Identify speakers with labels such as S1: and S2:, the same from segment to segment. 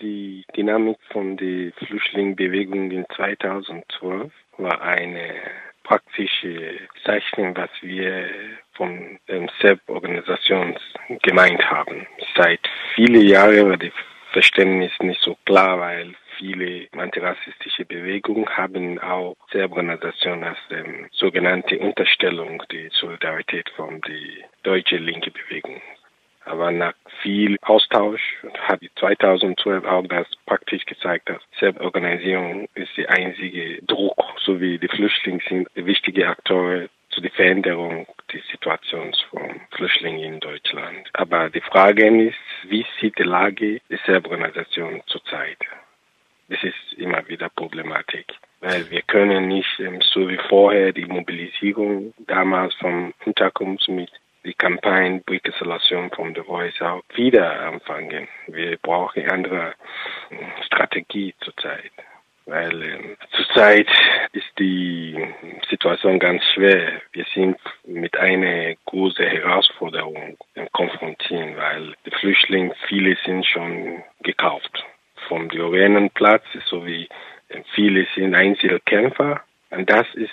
S1: Die Dynamik von der Flüchtlingsbewegung in 2012 war eine praktische Zeichnung, was wir von der SEP-Organisation gemeint haben. Seit vielen Jahren war das Verständnis nicht so klar, weil viele antirassistische Bewegungen haben auch SEP-Organisationen als ähm, sogenannte Unterstellung die Solidarität von der deutschen linke Bewegung. Aber nach viel Austausch hat 2012 auch das praktisch gezeigt, dass Selbstorganisierung ist der einzige Druck, sowie die Flüchtlinge sind wichtige Akteure zu der Veränderung der Situation von Flüchtlingen in Deutschland. Aber die Frage ist, wie sieht die Lage der Selbstorganisation zurzeit? Das ist immer wieder Problematik. Weil wir können nicht ähm, so wie vorher die Mobilisierung damals vom Unterkunft mit die Kampagne Break Isolation from the Voice auch wieder anfangen. Wir brauchen andere äh, Strategie zurzeit. Weil äh, zurzeit ist die Situation ganz schwer. Wir sind mit einer großen Herausforderung konfrontiert, weil die Flüchtlinge, viele sind schon gekauft. Vom Diorenenplatz sowie äh, viele sind Einzelkämpfer. Und das ist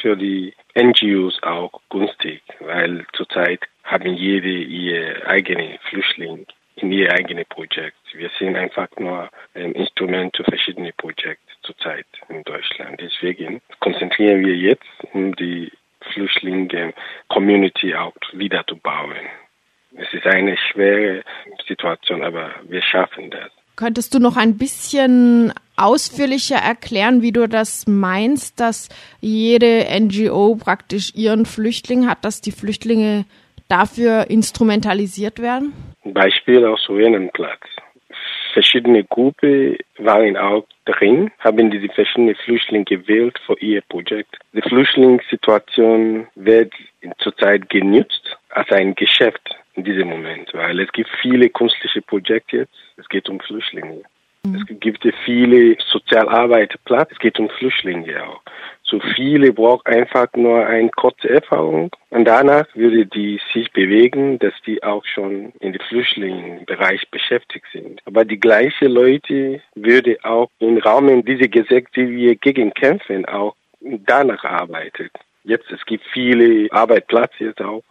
S1: für die NGOs auch günstig, weil zurzeit haben jede ihr eigene Flüchtling in ihr eigenes Projekt. Wir sind einfach nur ein Instrument für verschiedene Projekte zurzeit in Deutschland. Deswegen konzentrieren wir jetzt, um die Flüchtlinge-Community auch wieder zu bauen. Es ist eine schwere Situation, aber wir schaffen das.
S2: Könntest du noch ein bisschen ausführlicher erklären, wie du das meinst, dass jede NGO praktisch ihren Flüchtling hat, dass die Flüchtlinge dafür instrumentalisiert werden?
S1: Beispiel aus Platz. Verschiedene Gruppen waren auch drin, haben diese verschiedenen Flüchtlinge gewählt für ihr Projekt. Die Flüchtlingssituation wird zurzeit genutzt als ein Geschäft in diesem Moment, weil es gibt viele künstliche Projekte jetzt. Es geht um Flüchtlinge. Es gibt viele Sozialarbeiterplatz. Es geht um Flüchtlinge auch. So viele brauchen einfach nur eine kurze Erfahrung und danach würde die sich bewegen, dass die auch schon in dem Flüchtlingsbereich beschäftigt sind. Aber die gleichen Leute würde auch im Rahmen dieser Gesetze, die wir gegen kämpfen, auch danach arbeiten. Jetzt es gibt viele Arbeitsplätze jetzt auch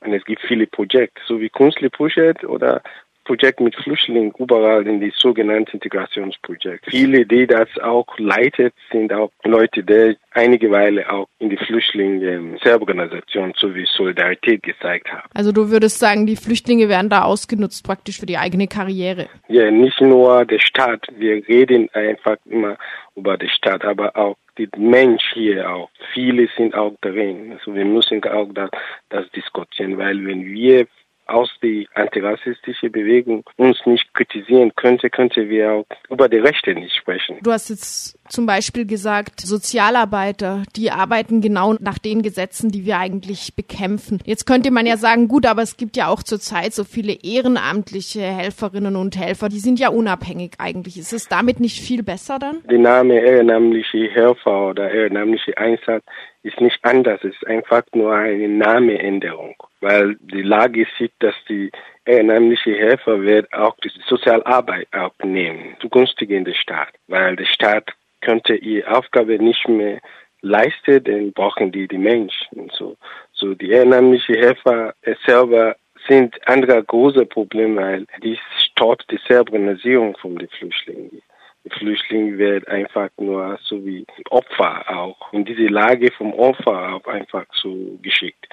S1: und es gibt viele Projekte, so wie Kunstprojekt oder Projekt mit Flüchtlingen überall in die sogenannten Integrationsprojekte. Viele, die das auch leitet, sind auch Leute, die einige Weile auch in die Flüchtlinge-Selbstorganisation sowie Solidarität gezeigt haben.
S2: Also du würdest sagen, die Flüchtlinge werden da ausgenutzt praktisch für die eigene Karriere?
S1: Ja, nicht nur der Staat. Wir reden einfach immer über die Stadt, aber auch die Mensch hier auch. Viele sind auch drin. Also wir müssen auch das, das diskutieren, weil wenn wir aus der antirassistischen Bewegung uns nicht kritisieren könnte, könnte wir auch über die Rechte nicht sprechen.
S2: Du hast jetzt zum Beispiel gesagt, Sozialarbeiter, die arbeiten genau nach den Gesetzen, die wir eigentlich bekämpfen. Jetzt könnte man ja sagen, gut, aber es gibt ja auch zurzeit so viele ehrenamtliche Helferinnen und Helfer, die sind ja unabhängig eigentlich. Ist es damit nicht viel besser dann?
S1: Der Name ehrenamtliche Helfer oder ehrenamtliche Einsatz ist nicht anders. Es ist einfach nur eine Nameänderung, weil die Lage sieht, dass die ehrenamtliche Helfer wird auch die Sozialarbeit aufnehmen, zugunsten der Staat, weil der Staat könnte ihre Aufgabe nicht mehr leisten, dann brauchen die die Menschen. So, so die ehrenamtliche Helfer selber sind andere große Probleme, weil dies stoppt die Selbstorganisierung von den Flüchtlingen. Die Flüchtlinge werden einfach nur so wie Opfer auch in diese Lage vom Opfer auch einfach so geschickt,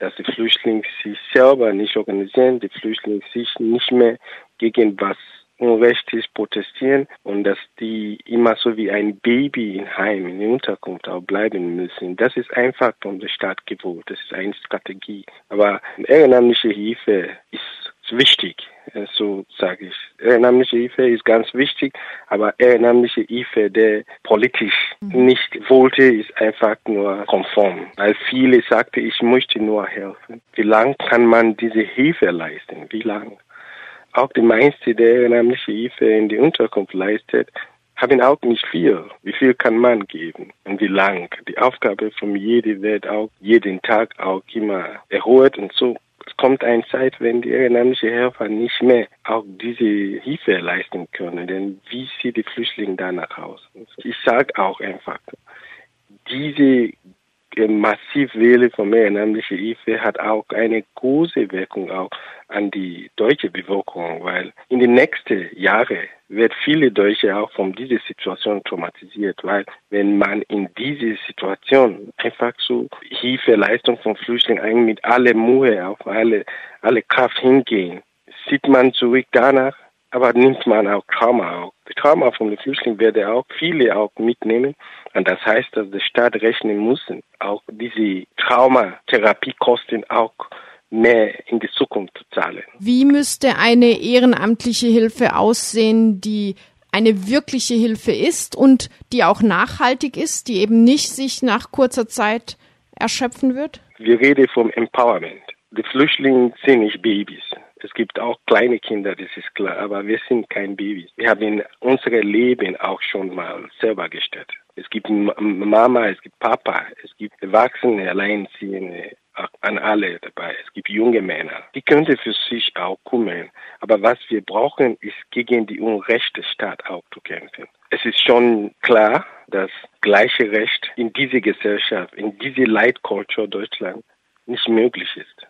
S1: dass die Flüchtlinge sich selber nicht organisieren, die Flüchtlinge sich nicht mehr gegen was unrechtlich protestieren und dass die immer so wie ein Baby in Heim, in der Unterkunft auch bleiben müssen. Das ist einfach von der Staat gewohnt. Das ist eine Strategie. Aber ehrenamtliche Hilfe ist wichtig, äh, so sage ich. Ehrenamtliche Hilfe ist ganz wichtig, aber ehrenamtliche Hilfe, der politisch mhm. nicht wollte, ist einfach nur konform. Weil viele sagten, ich möchte nur helfen. Wie lange kann man diese Hilfe leisten? Wie lange? Auch die meisten, der ehrenamtliche Hilfe in die Unterkunft leistet, haben auch nicht viel. Wie viel kann man geben und wie lang? Die Aufgabe von jedem wird auch jeden Tag auch immer erhöht und so es kommt eine Zeit, wenn die ehrenamtlichen Helfer nicht mehr auch diese Hilfe leisten können. Denn wie sieht die Flüchtlinge danach aus? Ich sage auch einfach, diese Massivwelle von ehrenamtlicher Hilfe hat auch eine große Wirkung auch an die deutsche Bevölkerung, weil in den nächsten Jahren wird viele Deutsche auch von dieser Situation traumatisiert, weil wenn man in diese Situation einfach so Hilfeleistung von Flüchtlingen eigentlich mit aller Mühe, auf alle, alle Kraft hingehen, sieht man zurück danach, aber nimmt man auch Trauma auch. Die Trauma von den Flüchtlingen werde auch viele auch mitnehmen. Und das heißt, dass die Staat rechnen muss, auch diese Traumatherapiekosten auch mehr in die Zukunft zu zahlen.
S2: Wie müsste eine ehrenamtliche Hilfe aussehen, die eine wirkliche Hilfe ist und die auch nachhaltig ist, die eben nicht sich nach kurzer Zeit erschöpfen wird?
S1: Wir reden vom Empowerment. Die Flüchtlinge sind nicht Babys. Es gibt auch kleine Kinder, das ist klar, aber wir sind kein Babys. Wir haben unser Leben auch schon mal selber gestellt. Es gibt Mama, es gibt Papa, es gibt Erwachsene, Alleinziehende, an alle dabei. Es gibt junge Männer. Die könnte für sich auch kümmern. Aber was wir brauchen, ist gegen die unrechte Staat auch zu kämpfen. Es ist schon klar, dass gleiche Recht in dieser Gesellschaft, in diese Leitkultur Deutschland nicht möglich ist.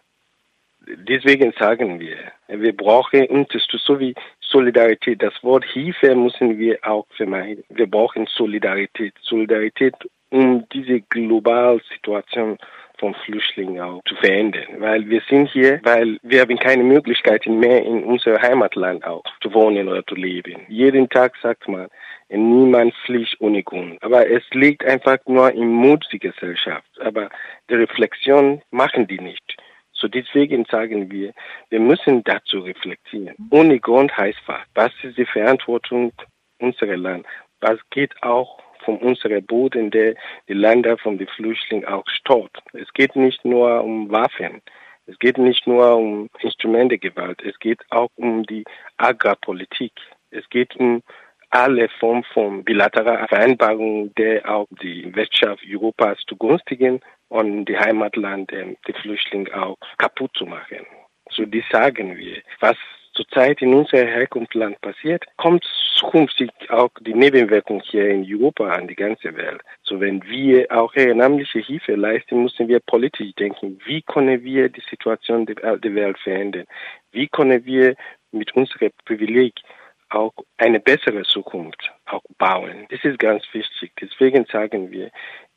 S1: Deswegen sagen wir, wir brauchen Unterstützung sowie Solidarität. Das Wort Hilfe müssen wir auch vermeiden. Wir brauchen Solidarität. Solidarität, um diese globale Situation von Flüchtlingen auch zu verändern. Weil wir sind hier, weil wir haben keine Möglichkeiten mehr in unserem Heimatland auch zu wohnen oder zu leben. Jeden Tag sagt man, niemand flieht ohne Grund. Aber es liegt einfach nur im Mut der Gesellschaft. Aber die Reflexion machen die nicht. So deswegen sagen wir, wir müssen dazu reflektieren. Ohne Grund heißt was. Was ist die Verantwortung unserer Land? Was geht auch von unserem Boden, der die Länder von den Flüchtlingen auch stört. Es geht nicht nur um Waffen. Es geht nicht nur um Instrumentengewalt. Es geht auch um die Agrarpolitik. Es geht um alle Formen von bilateraler Vereinbarungen, der auch die Wirtschaft Europas zugunstigen und die Heimatland, die Flüchtlinge auch kaputt zu machen. So, die sagen wir. Was zurzeit in unserem Herkunftsland passiert, kommt zukünftig auch die Nebenwirkung hier in Europa an die ganze Welt. So, wenn wir auch ehrenamtliche Hilfe leisten, müssen wir politisch denken. Wie können wir die Situation der Welt verändern? Wie können wir mit unserem Privileg auch eine bessere Zukunft auch bauen? Das ist ganz wichtig. Deswegen sagen wir,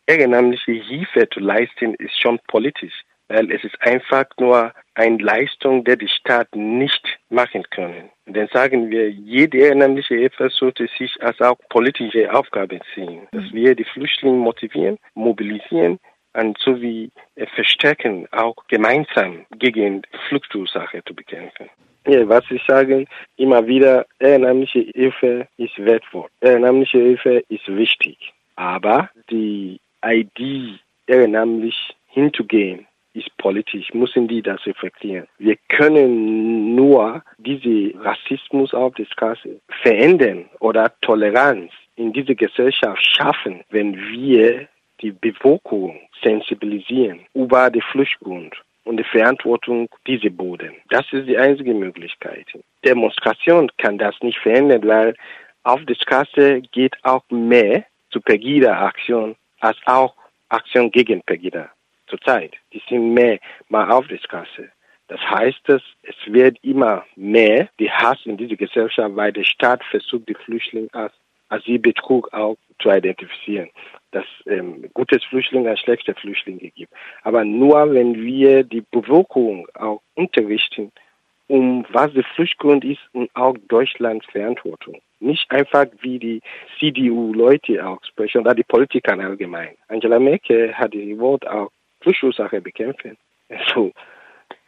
S1: ehrenamtliche Hilfe zu leisten, ist schon politisch, weil es ist einfach nur eine Leistung, die die Staat nicht machen können. Dann sagen wir, jede ehrenamtliche Hilfe sollte sich als auch politische Aufgabe sehen, dass mhm. wir die Flüchtlinge motivieren, mobilisieren, und sowie verstärken, auch gemeinsam gegen Fluchtursache zu bekämpfen. Ja, was ich sage, immer wieder, ehrenamtliche Hilfe ist wertvoll. Ehrenamtliche Hilfe ist wichtig. Aber die Idee, ehrenamtlich hinzugehen, ist politisch, müssen die das reflektieren. Wir können nur diese Rassismus auf der Straße verändern oder Toleranz in dieser Gesellschaft schaffen, wenn wir die Bevölkerung sensibilisieren über den Fluchtgrund und die Verantwortung dieser Boden. Das ist die einzige Möglichkeit. Demonstration kann das nicht verändern, weil auf der Straße geht auch mehr zu Pegida-Aktion als auch Aktion gegen Pegida zurzeit. Die sind mehr mal auf der Straße. Das heißt, es wird immer mehr die Hass in dieser Gesellschaft, weil der Staat versucht, die Flüchtlinge als Asylbetrug auch zu identifizieren. Dass ähm, gutes Flüchtling als schlechte Flüchtlinge gibt. Aber nur wenn wir die Bevölkerung auch unterrichten, um was der Fluchtgrund ist und auch Deutschlands Verantwortung. Nicht einfach wie die CDU-Leute auch sprechen oder die Politiker allgemein. Angela Merkel hat die Wort auch Fluchtursache bekämpfen. Also,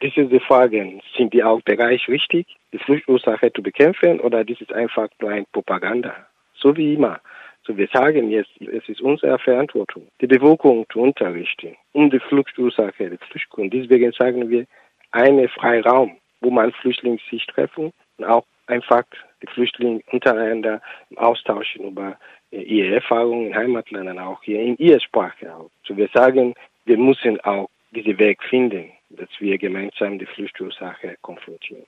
S1: das ist die Frage, sind die auch Bereich richtig, die Fluchtursache zu bekämpfen oder das ist einfach nur ein Propaganda? So wie immer. So wir sagen jetzt, es ist unsere Verantwortung, die Bevölkerung zu unterrichten, um die Fluchtursache, die Fluchtgrund. Deswegen sagen wir, einen Freiraum wo man Flüchtlinge sich treffen und auch einfach die Flüchtlinge untereinander austauschen über ihre Erfahrungen in Heimatländern, auch hier in ihrer Sprache. So wir sagen, wir müssen auch diesen Weg finden. dass wir gemeinsam die Fluchtursache konfrontieren.